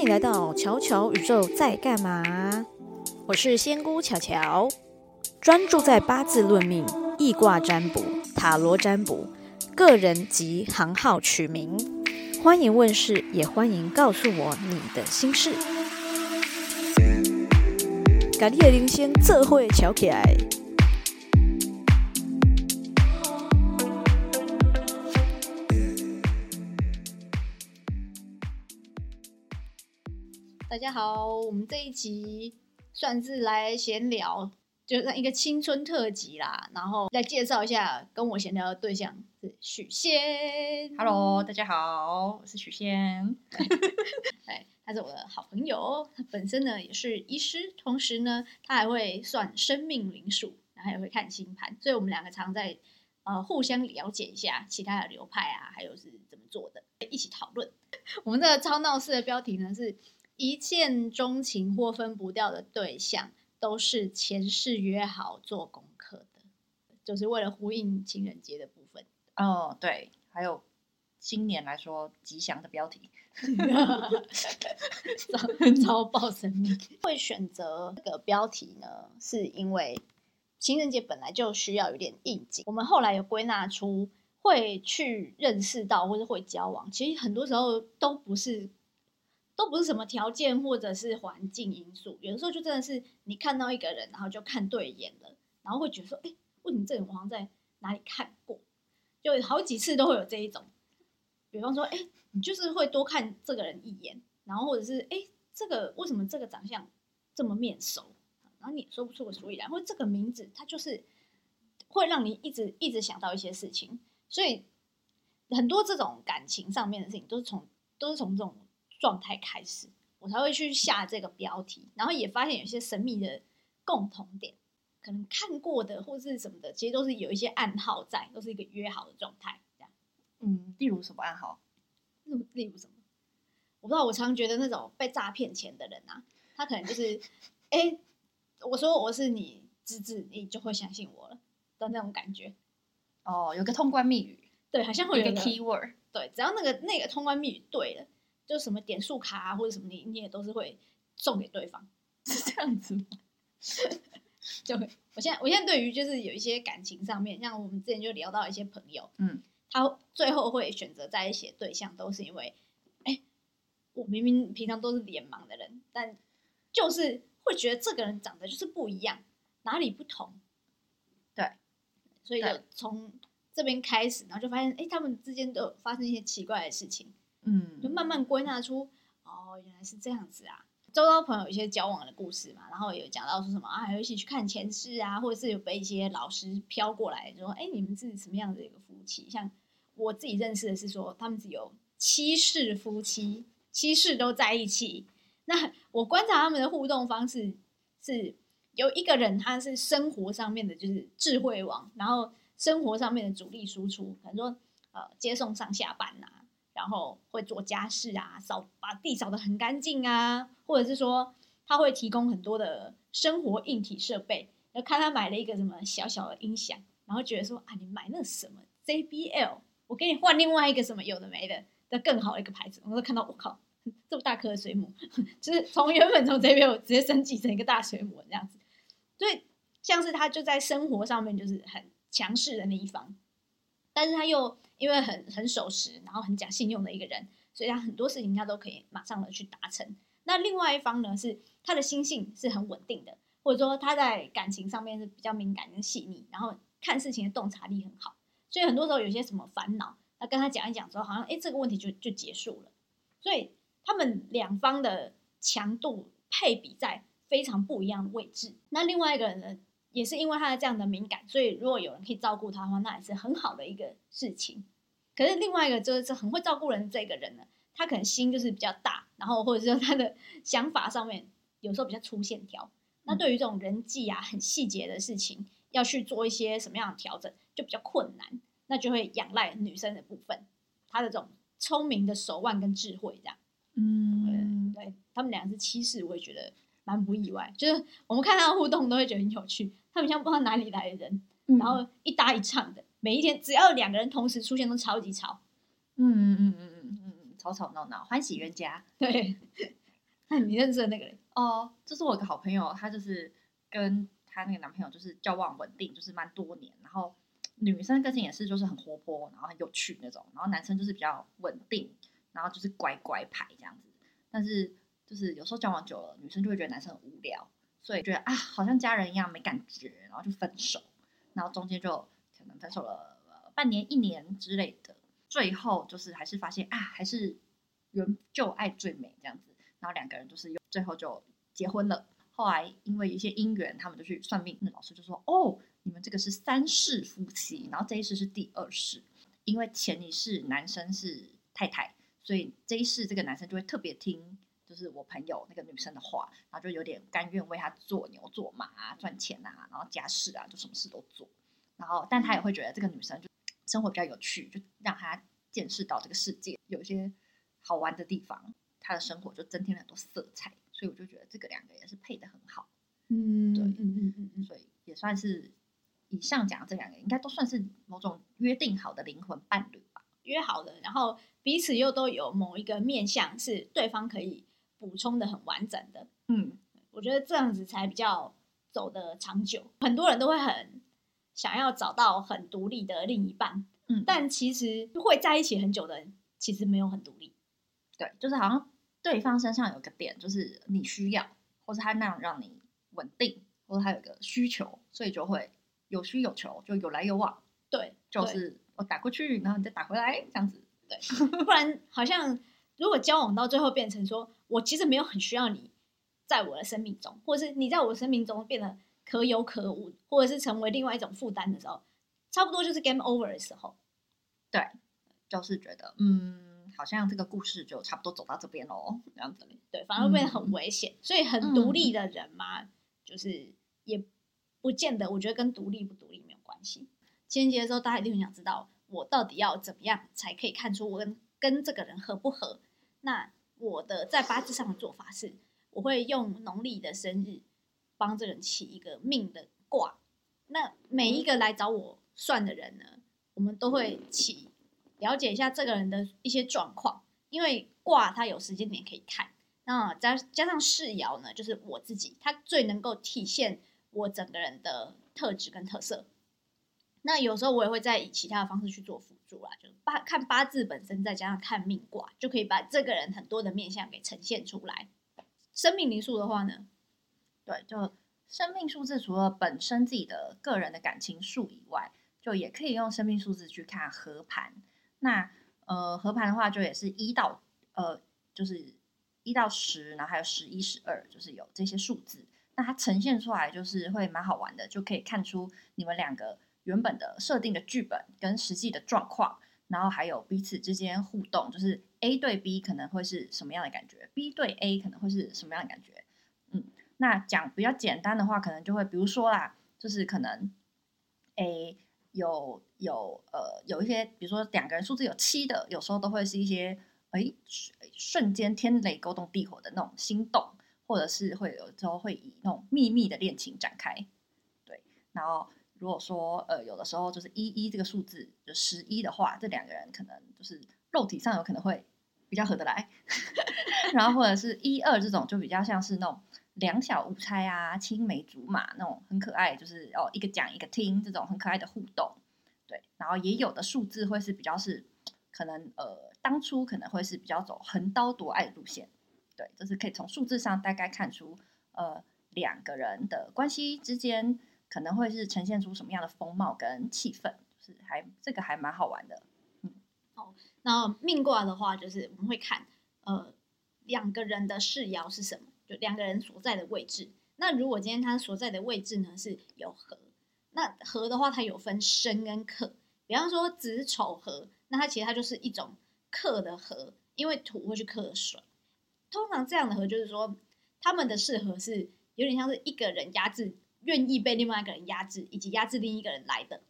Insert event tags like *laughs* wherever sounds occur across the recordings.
欢迎来到巧巧宇宙在干嘛？我是仙姑巧巧，专注在八字论命、易卦占卜、塔罗占卜、个人及行号取名。欢迎问事，也欢迎告诉我你的心事。咖喱的铃声，这会巧起来。大家好，我们这一集算是来闲聊，就是一个青春特辑啦。然后来介绍一下跟我闲聊的对象是许仙。Hello，大家好，我是许仙。*laughs* 哎，他是我的好朋友，他本身呢也是医师，同时呢他还会算生命灵数，然后也会看星盘，所以我们两个常在呃互相了解一下其他的流派啊，还有是怎么做的，一起讨论。我们这个超闹事的标题呢是。一见钟情或分不掉的对象，都是前世约好做功课的，就是为了呼应情人节的部分。哦，对，还有新年来说吉祥的标题，*laughs* *laughs* 超爆神秘。会选择这个标题呢，是因为情人节本来就需要有点应景。我们后来有归纳出，会去认识到或者会交往，其实很多时候都不是。都不是什么条件或者是环境因素，有的时候就真的是你看到一个人，然后就看对眼了，然后会觉得说，哎，为什么这个人我好像在哪里看过？就好几次都会有这一种。比方说，哎，你就是会多看这个人一眼，然后或者是，哎，这个为什么这个长相这么面熟？然后你也说不出个所以然，或这个名字，它就是会让你一直一直想到一些事情。所以很多这种感情上面的事情，都是从都是从这种。状态开始，我才会去下这个标题，然后也发现有些神秘的共同点，可能看过的或是什么的，其实都是有一些暗号在，都是一个约好的状态，这样。嗯，例如什么暗号？*laughs* 例如什么？我不知道。我常觉得那种被诈骗钱的人啊，他可能就是，哎、欸，我说我是你侄子，你就会相信我了的那种感觉。哦，有个通关密语，对，好像会有个 keyword，对，只要那个那个通关密语对了。就什么点数卡啊，或者什么你你也都是会送给对方，是这样子吗？*laughs* 就会，我现在我现在对于就是有一些感情上面，像我们之前就聊到一些朋友，嗯，他最后会选择在一起的对象，都是因为，哎、欸，我明明平常都是脸盲的人，但就是会觉得这个人长得就是不一样，哪里不同？对，所以就从这边开始，然后就发现，哎、欸，他们之间都有发生一些奇怪的事情。嗯，就慢慢归纳出，哦，原来是这样子啊。周遭朋友有一些交往的故事嘛，然后有讲到说什么啊，还有一起去看前世啊，或者是有被一些老师飘过来，就说，哎，你们是什么样的一个夫妻？像我自己认识的是说，他们只有七世夫妻，七世都在一起。那我观察他们的互动方式是，有一个人他是生活上面的就是智慧王，然后生活上面的主力输出，可能说呃接送上下班呐、然后会做家事啊，扫把地扫得很干净啊，或者是说他会提供很多的生活硬体设备。然后看他买了一个什么小小的音响，然后觉得说啊，你买那什么 JBL，我给你换另外一个什么有的没的的更好的一个牌子。我都看到我靠，这么大颗的水母，*laughs* 就是从原本从 JBL 直接升级成一个大水母这样子。所以像是他就在生活上面就是很强势的那一方，但是他又。因为很很守时，然后很讲信用的一个人，所以他很多事情他都可以马上的去达成。那另外一方呢，是他的心性是很稳定的，或者说他在感情上面是比较敏感跟细腻，然后看事情的洞察力很好。所以很多时候有些什么烦恼，那跟他讲一讲之后，好像哎这个问题就就结束了。所以他们两方的强度配比在非常不一样的位置。那另外一个人呢？也是因为他的这样的敏感，所以如果有人可以照顾他的话，那也是很好的一个事情。可是另外一个就是很会照顾人这个人呢，他可能心就是比较大，然后或者是说他的想法上面有时候比较粗线条。*laughs* 那对于这种人际啊很细节的事情，要去做一些什么样的调整，就比较困难。那就会仰赖女生的部分，她的这种聪明的手腕跟智慧这样。嗯，对，他们俩是七世，我也觉得蛮不意外。就是我们看他的互动都会觉得很有趣。他们像不知道哪里来的人，嗯、然后一搭一唱的，每一天只要两个人同时出现，都超级吵。嗯嗯嗯嗯嗯嗯，吵吵闹闹，欢喜冤家。对，*laughs* 那你认识的那个人？哦，这是我一个好朋友，他就是跟她那个男朋友就是交往稳定，就是蛮多年。然后女生个性也是就是很活泼，然后很有趣那种。然后男生就是比较稳定，然后就是乖乖牌这样子。但是就是有时候交往久了，女生就会觉得男生很无聊，所以觉得啊，好像家人一样没感觉，然后就分手。然后中间就可能分手了半年、一年之类的。最后就是还是发现啊，还是原旧爱最美这样子。然后两个人就是最后就结婚了。后来因为一些姻缘，他们就去算命，那老师就说：“哦，你们这个是三世夫妻，然后这一世是第二世。因为前一世男生是太太，所以这一世这个男生就会特别听，就是我朋友那个女生的话，然后就有点甘愿为他做牛做马啊，赚钱啊，然后家事啊，就什么事都做。然后，但他也会觉得这个女生就生活比较有趣，就让他见识到这个世界有一些好玩的地方。”他的生活就增添了很多色彩，所以我就觉得这个两个也是配的很好。嗯，对，嗯嗯嗯嗯，所以也算是以上讲的这两个，应该都算是某种约定好的灵魂伴侣吧，约好的，然后彼此又都有某一个面向是对方可以补充的很完整的。嗯，我觉得这样子才比较走得长久。很多人都会很想要找到很独立的另一半，嗯，但其实会在一起很久的人，其实没有很独立。对，就是好像对方身上有个点，就是你需要，或是他那样让你稳定，或者他有一个需求，所以就会有需有求，就有来有往。对，就是我打过去，然后你再打回来，这样子。对，不然好像如果交往到最后变成说我其实没有很需要你在我的生命中，或者是你在我的生命中变得可有可无，或者是成为另外一种负担的时候，差不多就是 game over 的时候。对，就是觉得嗯。好像这个故事就差不多走到这边喽，这样子。对，反而会变得很危险。嗯、所以很独立的人嘛，嗯、就是也不见得。我觉得跟独立不独立没有关系。情人节的时候，大家一定很想知道，我到底要怎么样才可以看出我跟跟这个人合不合？那我的在八字上的做法是，我会用农历的生日帮这个人起一个命的卦。那每一个来找我算的人呢，我们都会起。了解一下这个人的一些状况，因为卦它有时间点可以看，那加加上世爻呢，就是我自己，它最能够体现我整个人的特质跟特色。那有时候我也会再以其他的方式去做辅助啦，就八看八字本身，再加上看命卦，就可以把这个人很多的面相给呈现出来。生命灵数的话呢，对，就生命数字除了本身自己的个人的感情数以外，就也可以用生命数字去看合盘。那呃，合盘的话，就也是一到呃，就是一到十，然后还有十一、十二，就是有这些数字。那它呈现出来就是会蛮好玩的，就可以看出你们两个原本的设定的剧本跟实际的状况，然后还有彼此之间互动，就是 A 对 B 可能会是什么样的感觉，B 对 A 可能会是什么样的感觉。嗯，那讲比较简单的话，可能就会比如说啦，就是可能 A。有有呃有一些，比如说两个人数字有七的，有时候都会是一些哎瞬间天雷勾动地火的那种心动，或者是会有时候会以那种秘密的恋情展开。对，然后如果说呃有的时候就是一一这个数字就十一的话，这两个人可能就是肉体上有可能会比较合得来，*laughs* 然后或者是一二这种就比较像是那种。两小无猜啊，青梅竹马那种很可爱，就是哦一个讲一个听这种很可爱的互动，对。然后也有的数字会是比较是可能呃当初可能会是比较走横刀夺爱的路线，对，就是可以从数字上大概看出呃两个人的关系之间可能会是呈现出什么样的风貌跟气氛，就是还这个还蛮好玩的。嗯，好，那命卦的话就是我们会看呃两个人的世爻是什么。就两个人所在的位置，那如果今天他所在的位置呢是有合，那合的话它有分生跟克，比方说子丑合，那它其实它就是一种克的合，因为土会去克水。通常这样的合就是说，他们的适合是有点像是一个人压制，愿意被另外一个人压制，以及压制另一个人来的，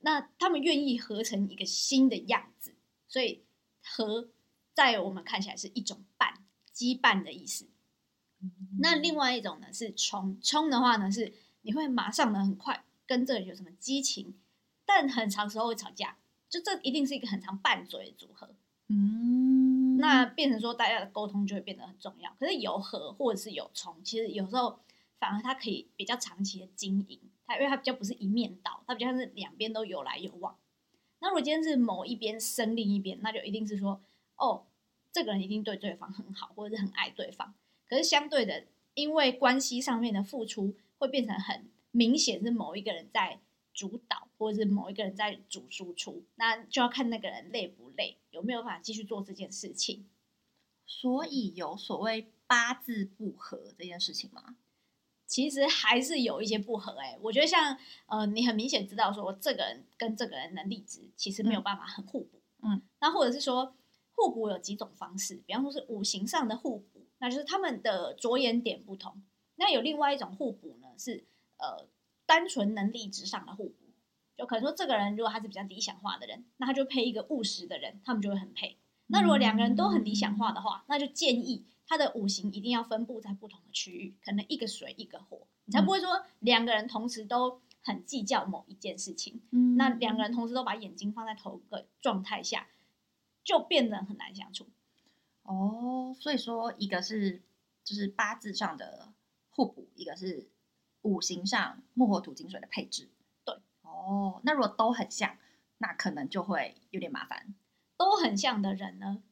那他们愿意合成一个新的样子，所以合在我们看起来是一种伴，羁绊的意思。那另外一种呢是冲，冲的话呢是你会马上呢很快跟这个人有什么激情，但很长时候会吵架，就这一定是一个很常拌嘴的组合。嗯，那变成说大家的沟通就会变得很重要。可是有合或者是有冲，其实有时候反而它可以比较长期的经营，它因为它比较不是一面倒，它比较像是两边都有来有往。那如果今天是某一边生另一边，那就一定是说，哦，这个人一定对对方很好，或者是很爱对方。可是相对的，因为关系上面的付出会变成很明显是某一个人在主导，或者是某一个人在主输出，那就要看那个人累不累，有没有办法继续做这件事情。所以有所谓八字不合这件事情吗？其实还是有一些不合哎、欸，我觉得像呃，你很明显知道说这个人跟这个人能力值其实没有办法很互补，嗯，那或者是说互补有几种方式，比方说是五行上的互补，那就是他们的着眼点不同。那有另外一种互补呢，是呃单纯能力值上的互补，就可能说这个人如果他是比较理想化的人，那他就配一个务实的人，他们就会很配。那如果两个人都很理想化的话，那就建议。它的五行一定要分布在不同的区域，可能一个水一个火，你才不会说两个人同时都很计较某一件事情。嗯，那两个人同时都把眼睛放在同一个状态下，就变得很难相处。哦，所以说一个是就是八字上的互补，一个是五行上木火土金水的配置。对，哦，那如果都很像，那可能就会有点麻烦。都很像的人呢，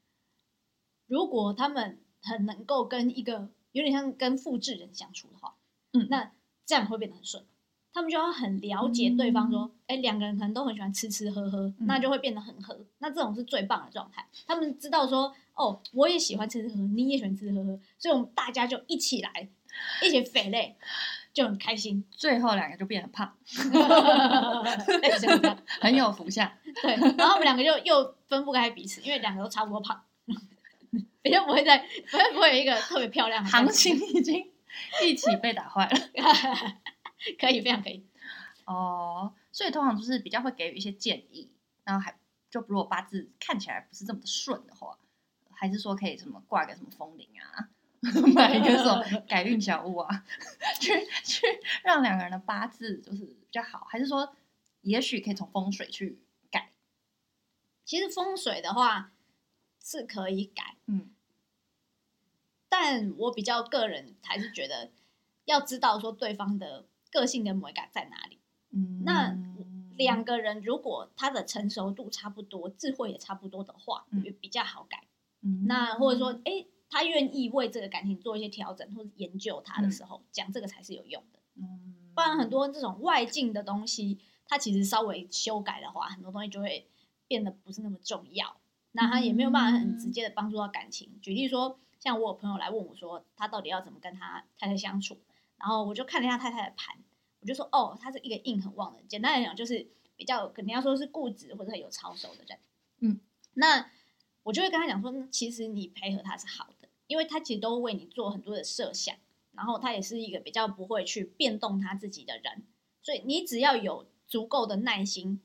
如果他们很能够跟一个有点像跟复制人相处的话，嗯，那这样会变得很顺。他们就要很了解对方，说，哎、嗯，两个人可能都很喜欢吃吃喝喝，嗯、那就会变得很合。那这种是最棒的状态。他们知道说，哦，我也喜欢吃吃喝喝，你也喜欢吃吃喝喝，所以我们大家就一起来，一起肥累，就很开心。最后两个就变得胖，*laughs* 这 *laughs* 很有福相。对，然后我们两个就又分不开彼此，因为两个都差不多胖。比较不会再，不会不会有一个特别漂亮的行情已经 *laughs* 一起被打坏了，*laughs* 可以非常可以哦。所以通常就是比较会给予一些建议，然后还就如果八字看起来不是这么的顺的话，还是说可以什么挂个什么风铃啊，买一个什么 *laughs* 改运小物啊，去去让两个人的八字就是比较好，还是说也许可以从风水去改？其实风水的话。是可以改，嗯，但我比较个人还是觉得要知道说对方的个性跟美感在哪里。嗯，那两个人如果他的成熟度差不多，智慧也差不多的话，也比较好改。嗯，那或者说，哎、欸，他愿意为这个感情做一些调整或者研究他的时候，讲、嗯、这个才是有用的。嗯，不然很多这种外境的东西，它其实稍微修改的话，很多东西就会变得不是那么重要。那他也没有办法很直接的帮助到感情。举例说，像我有朋友来问我说，他到底要怎么跟他太太相处，然后我就看了一下太太的盘，我就说，哦，他是一个硬很旺的。简单来讲，就是比较肯定要说是固执或者很有操守的人。嗯，那我就会跟他讲说，其实你配合他是好的，因为他其实都为你做很多的设想，然后他也是一个比较不会去变动他自己的人，所以你只要有足够的耐心，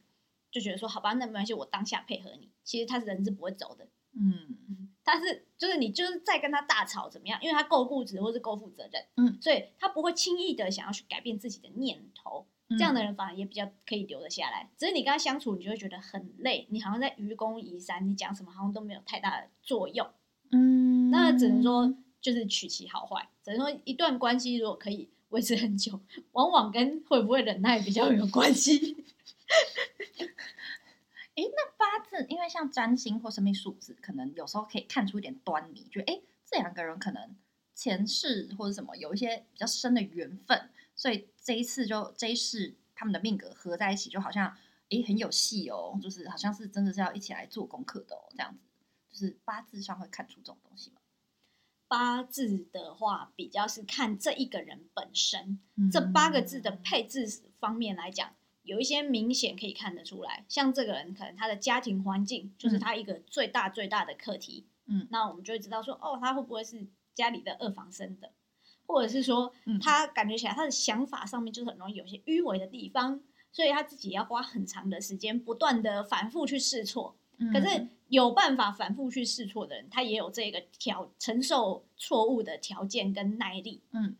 就觉得说，好吧，那没关系，我当下配合你。其实他是人是不会走的，嗯，他是就是你就是再跟他大吵怎么样？因为他够固执或是够负责任，嗯，所以他不会轻易的想要去改变自己的念头。这样的人反而也比较可以留得下来。只是你跟他相处，你就会觉得很累，你好像在愚公移山，你讲什么好像都没有太大的作用，嗯，那只能说就是取其好坏。只能说一段关系如果可以维持很久，往往跟会不会忍耐比较有关系。哎，那八字，因为像占星或生命数字，可能有时候可以看出一点端倪，觉得哎，这两个人可能前世或者什么有一些比较深的缘分，所以这一次就这一世他们的命格合在一起，就好像哎很有戏哦，就是好像是真的是要一起来做功课的哦，这样子，就是八字上会看出这种东西吗？八字的话，比较是看这一个人本身，嗯、这八个字的配置方面来讲。有一些明显可以看得出来，像这个人可能他的家庭环境就是他一个最大最大的课题。嗯，那我们就会知道说，哦，他会不会是家里的二房生的，或者是说，嗯，他感觉起来他的想法上面就是很容易有些迂回的地方，所以他自己要花很长的时间，不断的反复去试错。嗯，可是有办法反复去试错的人，他也有这个条承受错误的条件跟耐力。嗯，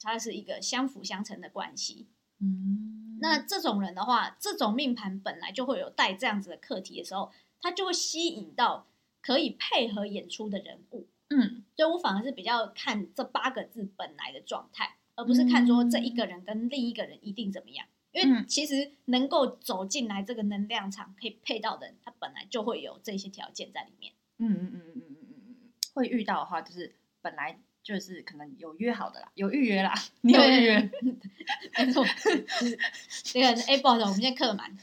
他是一个相辅相成的关系。嗯。那这种人的话，这种命盘本来就会有带这样子的课题的时候，他就会吸引到可以配合演出的人物。嗯，所以我反而是比较看这八个字本来的状态，而不是看说这一个人跟另一个人一定怎么样。因为其实能够走进来这个能量场可以配到的人，他本来就会有这些条件在里面。嗯嗯嗯嗯嗯嗯嗯，会遇到的话，就是本来就是可能有约好的啦，有预约啦，你有预约，*laughs* 没错，就是那个哎，不好意思，我们现在客满，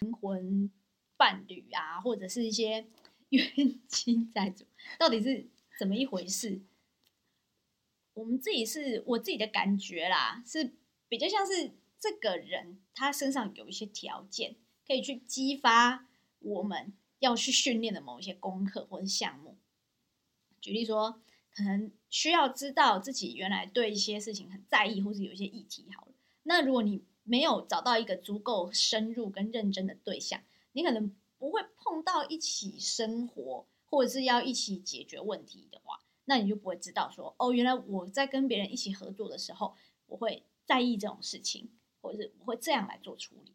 灵魂伴侣啊，或者是一些冤亲债主，到底是怎么一回事？我们自己是我自己的感觉啦，是比较像是。这个人他身上有一些条件，可以去激发我们要去训练的某一些功课或者项目。举例说，可能需要知道自己原来对一些事情很在意，或是有一些议题。好了，那如果你没有找到一个足够深入跟认真的对象，你可能不会碰到一起生活，或者是要一起解决问题的话，那你就不会知道说，哦，原来我在跟别人一起合作的时候，我会在意这种事情。或者是我会这样来做处理，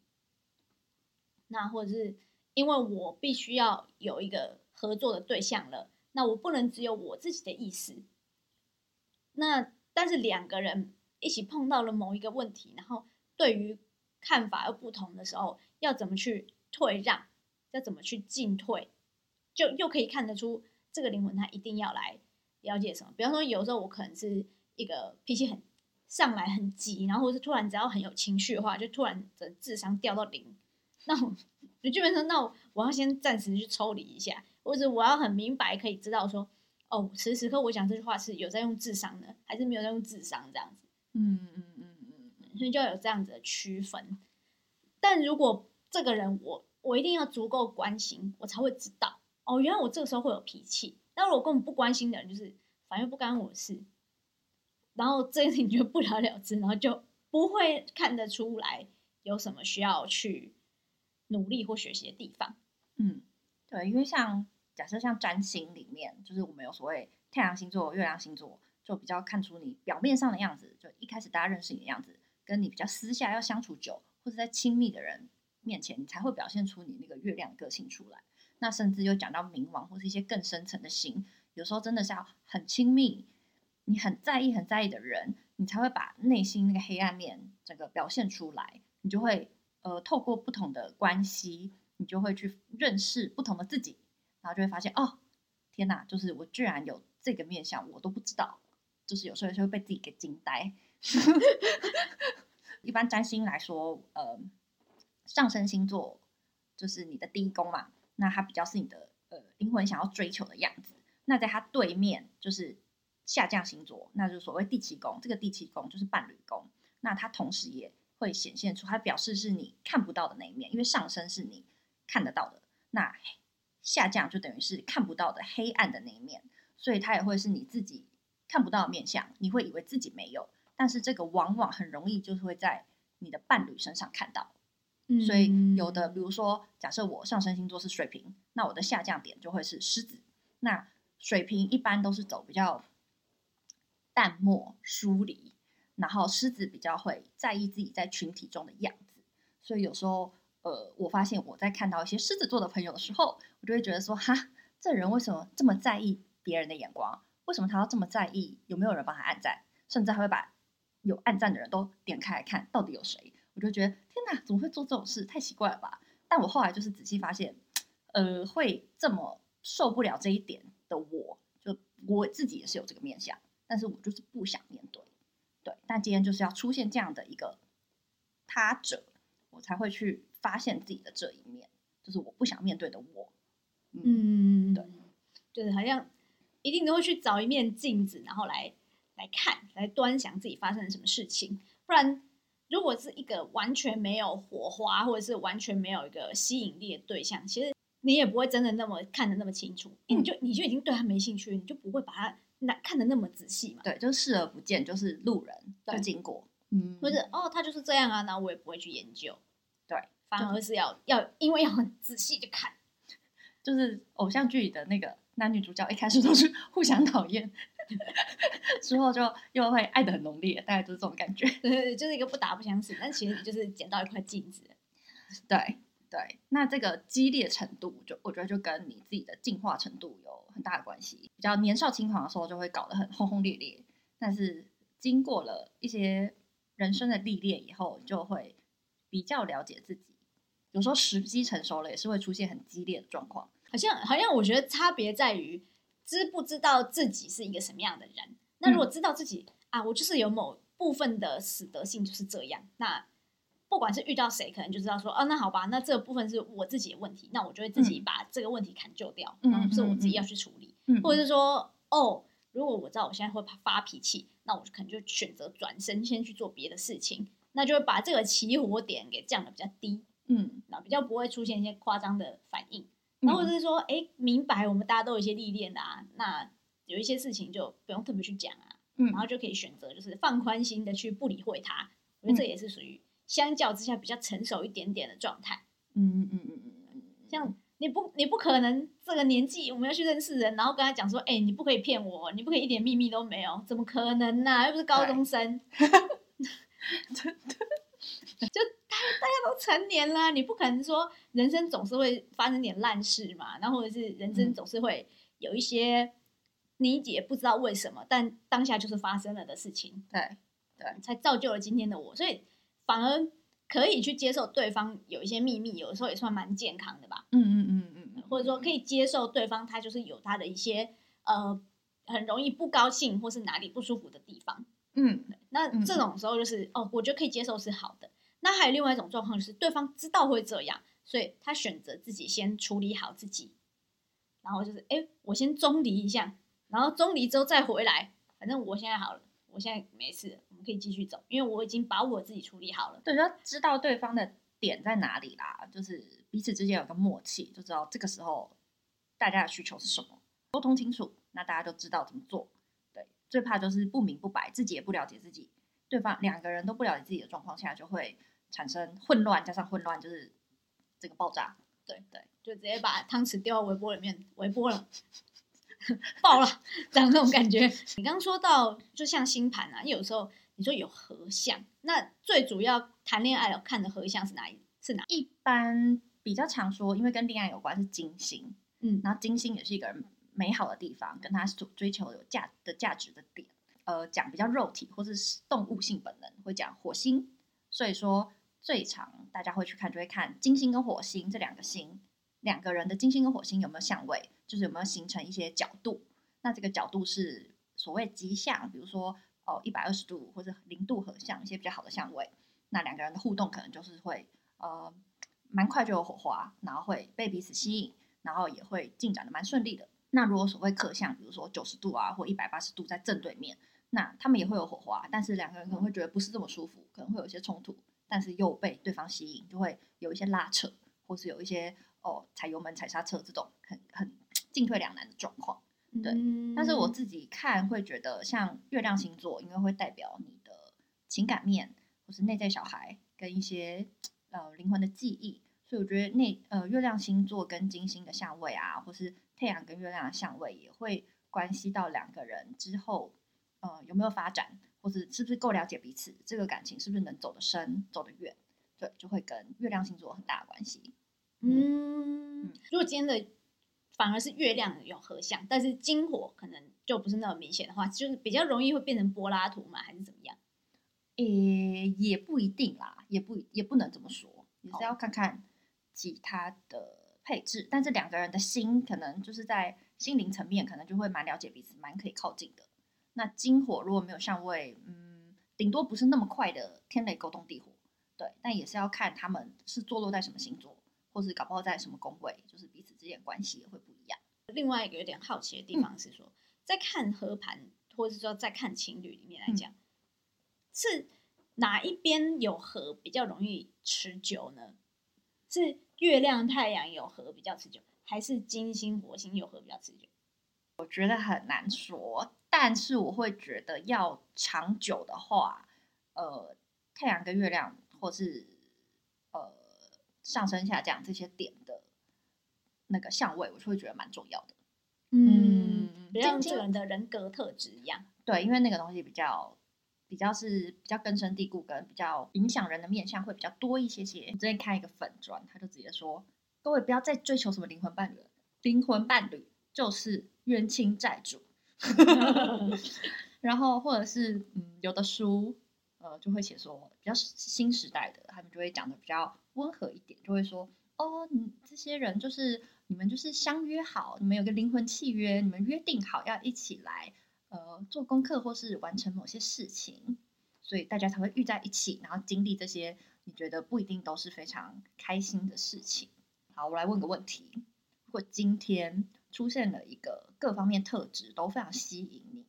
那或者是因为我必须要有一个合作的对象了，那我不能只有我自己的意思。那但是两个人一起碰到了某一个问题，然后对于看法又不同的时候，要怎么去退让，要怎么去进退，就又可以看得出这个灵魂他一定要来了解什么。比方说，有时候我可能是一个脾气很。上来很急，然后或是突然只要很有情绪的话，就突然的智商掉到零。那我就基本上，那，我要先暂时去抽离一下，或者我要很明白可以知道说，哦，此时此刻我讲这句话是有在用智商的，还是没有在用智商这样子。嗯嗯嗯嗯，所以就要有这样子的区分。但如果这个人我我一定要足够关心，我才会知道哦，原来我这个时候会有脾气。那如果根本不关心的人，就是反正不干我的事。然后这件事情就不了了之，然后就不会看得出来有什么需要去努力或学习的地方。嗯，对，因为像假设像占星里面，就是我们有所谓太阳星座、月亮星座，就比较看出你表面上的样子，就一开始大家认识你的样子，跟你比较私下要相处久，或者在亲密的人面前，你才会表现出你那个月亮个性出来。那甚至又讲到冥王或是一些更深层的星，有时候真的是要很亲密。你很在意、很在意的人，你才会把内心那个黑暗面整个表现出来。你就会呃，透过不同的关系，你就会去认识不同的自己，然后就会发现哦，天哪，就是我居然有这个面相，我都不知道。就是有时候就会被自己给惊呆。*laughs* 一般占星来说，呃，上升星座就是你的第一宫嘛，那它比较是你的呃灵魂想要追求的样子。那在它对面就是。下降星座，那就是所谓第七宫。这个第七宫就是伴侣宫，那它同时也会显现出，它表示是你看不到的那一面，因为上升是你看得到的，那下降就等于是看不到的黑暗的那一面，所以它也会是你自己看不到的面相，你会以为自己没有，但是这个往往很容易就是会在你的伴侣身上看到。嗯，所以有的，比如说，假设我上升星座是水瓶，那我的下降点就会是狮子。那水瓶一般都是走比较。淡漠疏离，然后狮子比较会在意自己在群体中的样子，所以有时候，呃，我发现我在看到一些狮子座的朋友的时候，我就会觉得说，哈，这人为什么这么在意别人的眼光？为什么他要这么在意有没有人帮他按赞？甚至还会把有按赞的人都点开来看，到底有谁？我就觉得，天哪，怎么会做这种事？太奇怪了吧！但我后来就是仔细发现，呃，会这么受不了这一点的我，就我自己也是有这个面相。但是我就是不想面对，对。但今天就是要出现这样的一个他者，我才会去发现自己的这一面，就是我不想面对的我。嗯，对，就是好像一定都会去找一面镜子，然后来来看，来端详自己发生了什么事情。不然，如果是一个完全没有火花，或者是完全没有一个吸引力的对象，其实你也不会真的那么看得那么清楚，因为你就你就已经对他没兴趣，你就不会把他。那看得那么仔细嘛？对，就视而不见，就是路人就经过，嗯，或者哦，他就是这样啊，那我也不会去研究，对，反而是要要，因为要很仔细的看，就是偶像剧里的那个男女主角一开始都是 *laughs* 互相讨厌，*laughs* 之后就又会爱的很浓烈，大概就是这种感觉，对，就是一个不打不相识，但其实你就是捡到一块镜子，*laughs* 对对，那这个激烈程度就，就我觉得就跟你自己的进化程度有很大的关系。比较年少轻狂的时候，就会搞得很轰轰烈烈，但是经过了一些人生的历练以后，就会比较了解自己。有时候时机成熟了，也是会出现很激烈的状况。好像好像我觉得差别在于知不知道自己是一个什么样的人。那如果知道自己、嗯、啊，我就是有某部分的死德性就是这样，那。不管是遇到谁，可能就知道说，哦，那好吧，那这个部分是我自己的问题，那我就会自己把这个问题砍就掉，嗯、然后是我自己要去处理，嗯、或者是说，哦，如果我知道我现在会发脾气，那我可能就选择转身先去做别的事情，那就会把这个起火点给降的比较低，嗯，那比较不会出现一些夸张的反应，然后或者是说，哎，明白我们大家都有一些历练的啊，那有一些事情就不用特别去讲啊，嗯，然后就可以选择就是放宽心的去不理会他，我觉得这也是属于。相较之下比较成熟一点点的状态，嗯嗯嗯嗯嗯，像你不你不可能这个年纪我们要去认识人，然后跟他讲说，哎、欸，你不可以骗我，你不可以一点秘密都没有，怎么可能呢、啊？又不是高中生，*laughs* 真的，就大家大家都成年了，你不可能说人生总是会发生点烂事嘛，然后或者是人生总是会有一些你也不知道为什么，但当下就是发生了的事情，对对，才造就了今天的我，所以。反而可以去接受对方有一些秘密，有的时候也算蛮健康的吧。嗯嗯嗯嗯，或者说可以接受对方他就是有他的一些呃很容易不高兴或是哪里不舒服的地方。嗯，那这种时候就是哦，我觉得可以接受是好的。那还有另外一种状况是对方知道会这样，所以他选择自己先处理好自己，然后就是哎，我先中离一下，然后中离之后再回来，反正我现在好了。我现在没事，我们可以继续走，因为我已经把我自己处理好了。对，要知道对方的点在哪里啦，就是彼此之间有个默契，就知道这个时候大家的需求是什么，沟通清楚，那大家都知道怎么做。对，最怕就是不明不白，自己也不了解自己，对方两个人都不了解自己的状况下，就会产生混乱，加上混乱就是这个爆炸。对对，就直接把汤匙丢到微波里面，微波了。*laughs* 爆了，这样那种感觉。你刚刚说到，就像星盘啊，有时候你说有合相，那最主要谈恋爱要看的合相是哪一？是哪？一般比较常说，因为跟恋爱有关是金星，嗯，然后金星也是一个人美好的地方，跟他所追求有价的价值的点。呃，讲比较肉体或者是动物性本能，会讲火星。所以说最常大家会去看，就会看金星跟火星这两个星，两个人的金星跟火星有没有相位。就是有没有形成一些角度？那这个角度是所谓吉相，比如说哦一百二十度或者零度合相，一些比较好的相位。那两个人的互动可能就是会呃蛮快就有火花，然后会被彼此吸引，然后也会进展的蛮顺利的。那如果所谓克相，比如说九十度啊或一百八十度在正对面，那他们也会有火花，但是两个人可能会觉得不是这么舒服，可能会有一些冲突，但是又被对方吸引，就会有一些拉扯，或是有一些哦踩油门踩刹车这种很很。进退两难的状况，对。嗯、但是我自己看会觉得，像月亮星座，因为会代表你的情感面，或是内在小孩跟一些呃灵魂的记忆，所以我觉得那呃月亮星座跟金星的相位啊，或是太阳跟月亮的相位，也会关系到两个人之后呃有没有发展，或是是不是够了解彼此，这个感情是不是能走得深、走得远，对，就会跟月亮星座有很大的关系。嗯，嗯如果今天的。反而是月亮有合相，但是金火可能就不是那么明显的话，就是比较容易会变成柏拉图嘛，还是怎么样？诶，也不一定啦，也不也不能这么说，也是要看看其他的配置。哦、但是两个人的心可能就是在心灵层面，可能就会蛮了解彼此，蛮可以靠近的。那金火如果没有相位，嗯，顶多不是那么快的天雷勾动地火，对，但也是要看他们是坐落在什么星座。或是搞不好在什么宫位，就是彼此之间关系也会不一样。另外一个有点好奇的地方是说，嗯、在看合盘，或者是说在看情侣里面来讲，嗯、是哪一边有合比较容易持久呢？是月亮、太阳有合比较持久，还是金星、火星有合比较持久？我觉得很难说，但是我会觉得要长久的话，呃，太阳跟月亮，或是呃。上升下降这些点的那个相位，我就会觉得蛮重要的。嗯，像这个人的人格特质一样。对，因为那个东西比较比比较是比较根深蒂固跟比较影响人的面相会比较多一些些。我之前看一个粉砖，他就直接说：各位不要再追求什么灵魂伴侣了，灵魂伴侣就是冤亲债主。*laughs* 然后或者是嗯，有的书呃就会写说比较新时代的，他们就会讲的比较温和一点，就会说哦，你这些人就是你们就是相约好，你们有个灵魂契约，你们约定好要一起来呃做功课或是完成某些事情，所以大家才会遇在一起，然后经历这些你觉得不一定都是非常开心的事情。好，我来问个问题：如果今天出现了一个各方面特质都非常吸引你。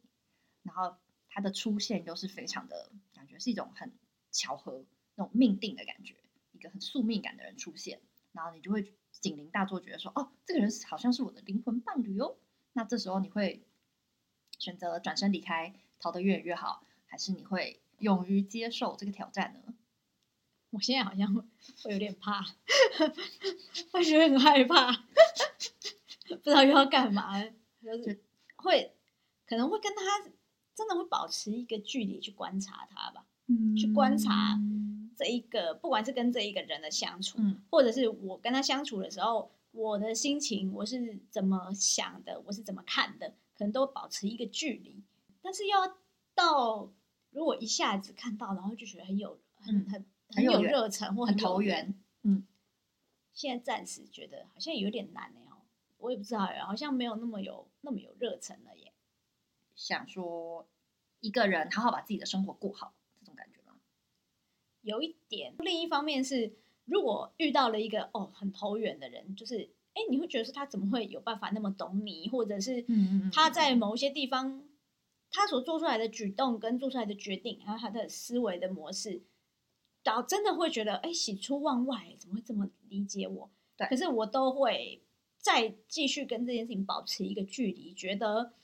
然后它的出现又是非常的感觉是一种很巧合，那种命定的感觉，一个很宿命感的人出现，然后你就会警铃大作，觉得说，哦，这个人好像是我的灵魂伴侣哦。那这时候你会选择转身离开，逃得越远越好，还是你会勇于接受这个挑战呢？我现在好像会有点怕，*laughs* 我觉得很害怕，不知道又要干嘛，就是会可能会跟他。真的会保持一个距离去观察他吧，嗯，去观察这一个，不管是跟这一个人的相处，嗯，或者是我跟他相处的时候，我的心情我是怎么想的，我是怎么看的，可能都保持一个距离。但是要到如果一下子看到，然后就觉得很有很很很，很有热忱或很投缘，嗯，现在暂时觉得好像有点难哦，我也不知道，好像没有那么有那么有热忱了耶。想说一个人好好把自己的生活过好，这种感觉吗？有一点。另一方面是，如果遇到了一个哦很投缘的人，就是哎，你会觉得说他怎么会有办法那么懂你，或者是他在某一些地方，他所做出来的举动跟做出来的决定，还有他的思维的模式，导真的会觉得哎喜出望外，怎么会这么理解我？对。可是我都会再继续跟这件事情保持一个距离，觉得。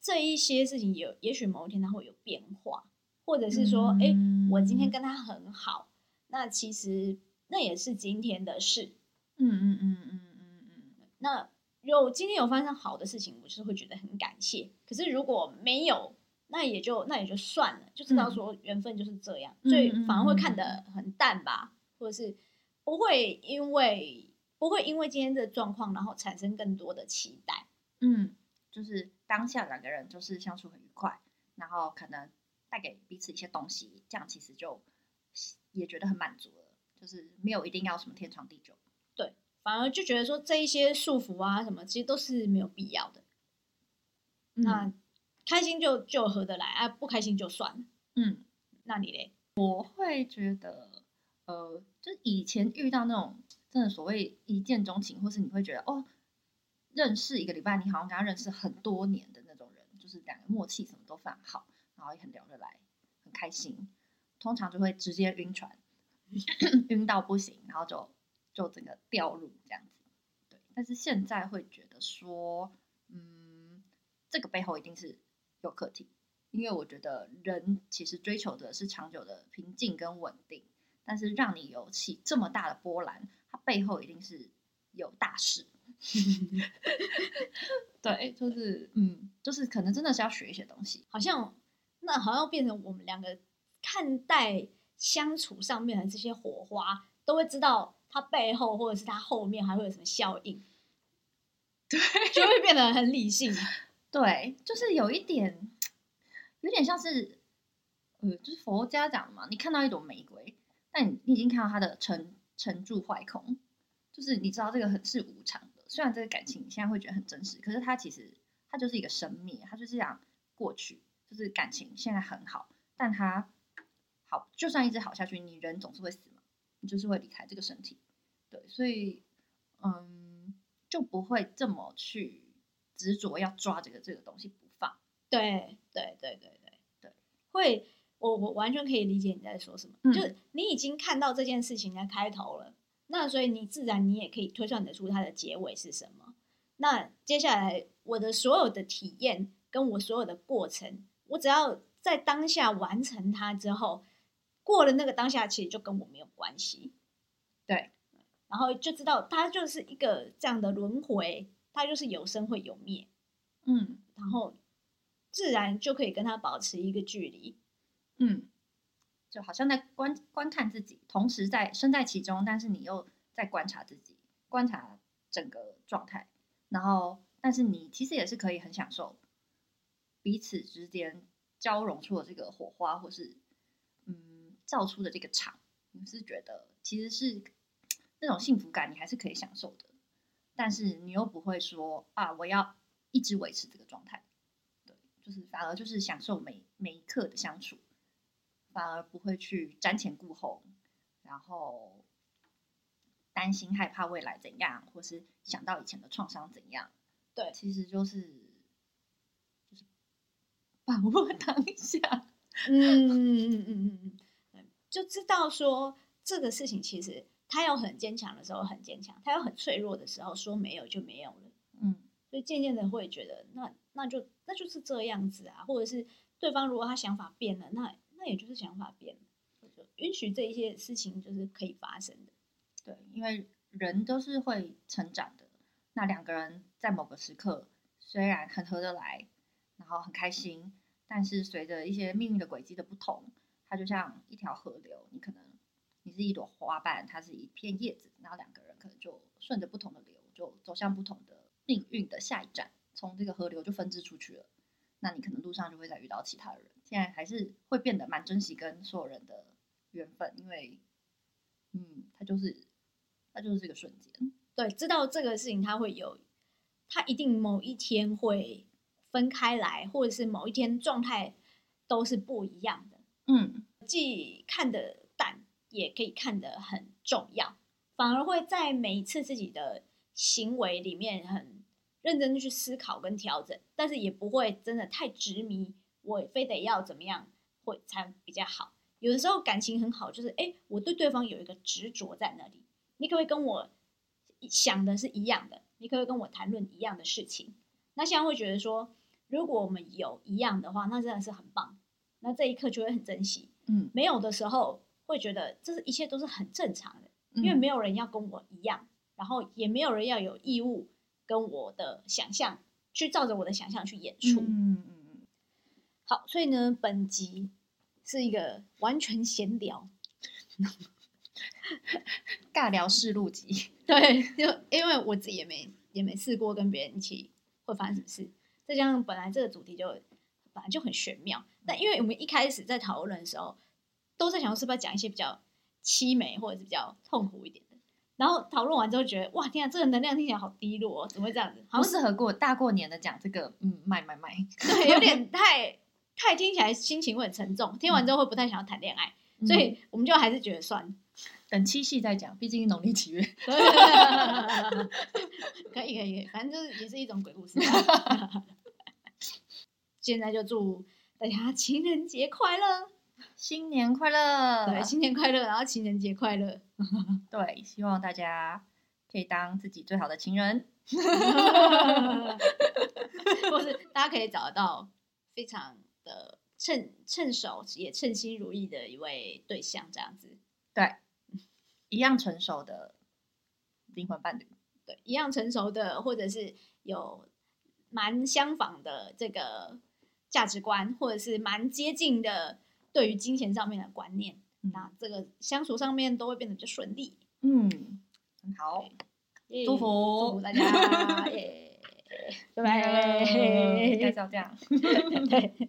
这一些事情有，也许某一天它会有变化，或者是说，哎、嗯，我今天跟他很好，那其实那也是今天的事。嗯嗯嗯嗯嗯嗯。那有今天有发生好的事情，我就是会觉得很感谢。可是如果没有，那也就那也就算了，就知道说缘分就是这样，嗯、所以反而会看得很淡吧，或者是不会因为不会因为今天的状况，然后产生更多的期待。嗯。就是当下两个人就是相处很愉快，然后可能带给彼此一些东西，这样其实就也觉得很满足了。就是没有一定要什么天长地久，对，反而就觉得说这一些束缚啊什么，其实都是没有必要的。嗯、那开心就就合得来啊，不开心就算了。嗯，那你嘞？我会觉得，呃，就以前遇到那种真的所谓一见钟情，或是你会觉得哦。认识一个礼拜，你好像跟他认识很多年的那种人，就是两个默契什么都非常好，然后也很聊得来，很开心。通常就会直接晕船，*clears throat* 晕到不行，然后就就整个掉入这样子。对，但是现在会觉得说，嗯，这个背后一定是有课题，因为我觉得人其实追求的是长久的平静跟稳定，但是让你有起这么大的波澜，背后一定是有大事。*laughs* 对，就是嗯，就是可能真的是要学一些东西，好像那好像变成我们两个看待相处上面的这些火花，都会知道它背后或者是它后面还会有什么效应，对，就会变得很理性。*laughs* 对，就是有一点，有点像是，呃，就是佛家讲嘛，你看到一朵玫瑰，但你你已经看到它的成成住坏空，就是你知道这个很是无常的。虽然这个感情你现在会觉得很真实，可是它其实它就是一个生命，它就是这样过去。就是感情现在很好，但它好就算一直好下去，你人总是会死嘛，你就是会离开这个身体。对，所以嗯，就不会这么去执着要抓这个这个东西不放。对对对对对对，会我我完全可以理解你在说什么，嗯、就是你已经看到这件事情的开头了。那所以你自然你也可以推算得出它的结尾是什么。那接下来我的所有的体验跟我所有的过程，我只要在当下完成它之后，过了那个当下，其实就跟我没有关系。对，然后就知道它就是一个这样的轮回，它就是有生会有灭。嗯，然后自然就可以跟它保持一个距离。嗯，就好像在观观看自己，同时在身在其中，但是你又在观察自己，观察整个状态。然后，但是你其实也是可以很享受彼此之间交融出的这个火花，或是嗯造出的这个场，你是觉得其实是那种幸福感，你还是可以享受的。但是你又不会说啊，我要一直维持这个状态，对，就是反而就是享受每每一刻的相处，反而不会去瞻前顾后，然后担心害怕未来怎样，或是想到以前的创伤怎样，对，其实就是就是把握当下，嗯嗯嗯嗯嗯，就知道说这个事情其实。他有很坚强的时候很坚强，他有很脆弱的时候说没有就没有了。嗯，所以渐渐的会觉得，那那就那就是这样子啊，或者是对方如果他想法变了，那也就是想法变了，就允许这一些事情就是可以发生的。对，因为人都是会成长的。那两个人在某个时刻虽然很合得来，然后很开心，但是随着一些命运的轨迹的不同，它就像一条河流，你可能。你是一朵花瓣，它是一片叶子，然后两个人可能就顺着不同的流，就走向不同的命运的下一站，从这个河流就分支出去了。那你可能路上就会再遇到其他人。现在还是会变得蛮珍惜跟所有人的缘分，因为，嗯，它就是，它就是这个瞬间。对，知道这个事情它会有，它一定某一天会分开来，或者是某一天状态都是不一样的。嗯，既看得淡。也可以看得很重要，反而会在每一次自己的行为里面很认真去思考跟调整，但是也不会真的太执迷，我非得要怎么样会才比较好。有的时候感情很好，就是哎，我对对方有一个执着在那里，你可不可以跟我想的是一样的？你可不可以跟我谈论一样的事情？那现在会觉得说，如果我们有一样的话，那真的是很棒，那这一刻就会很珍惜。嗯，没有的时候。会觉得这是一切都是很正常的，因为没有人要跟我一样，嗯、然后也没有人要有义务跟我的想象去照着我的想象去演出。嗯。好，所以呢，本集是一个完全闲聊，*laughs* 尬聊试录集。对，就因为我自己也没也没试过跟别人一起会发生什么事，再加上本来这个主题就本来就很玄妙，但因为我们一开始在讨论的时候。都在想是不是要讲一些比较凄美或者是比较痛苦一点的，然后讨论完之后觉得哇天啊，这个能量听起来好低落哦，怎么会这样子？好不适合过大过年的讲这个，嗯，卖卖卖，对，有点太太听起来心情会很沉重，听完之后会不太想要谈恋爱，嗯、所以我们就还是觉得算了，*laughs* 等七夕再讲，毕竟农历七月，*laughs* 可以可以可以，反正就是也是一种鬼故事。*laughs* 现在就祝大家情人节快乐。新年快乐！对，新年快乐，然后情人节快乐。对，希望大家可以当自己最好的情人，或是大家可以找得到非常的称称手也称心如意的一位对象，这样子。对，一样成熟的灵魂伴侣，对，一样成熟的，或者是有蛮相仿的这个价值观，或者是蛮接近的。对于金钱上面的观念，嗯、那这个相处上面都会变得比较顺利。嗯，很好，祝福祝福大家，*laughs* 耶，拜拜，*laughs* 应该是要这样，*laughs* 对。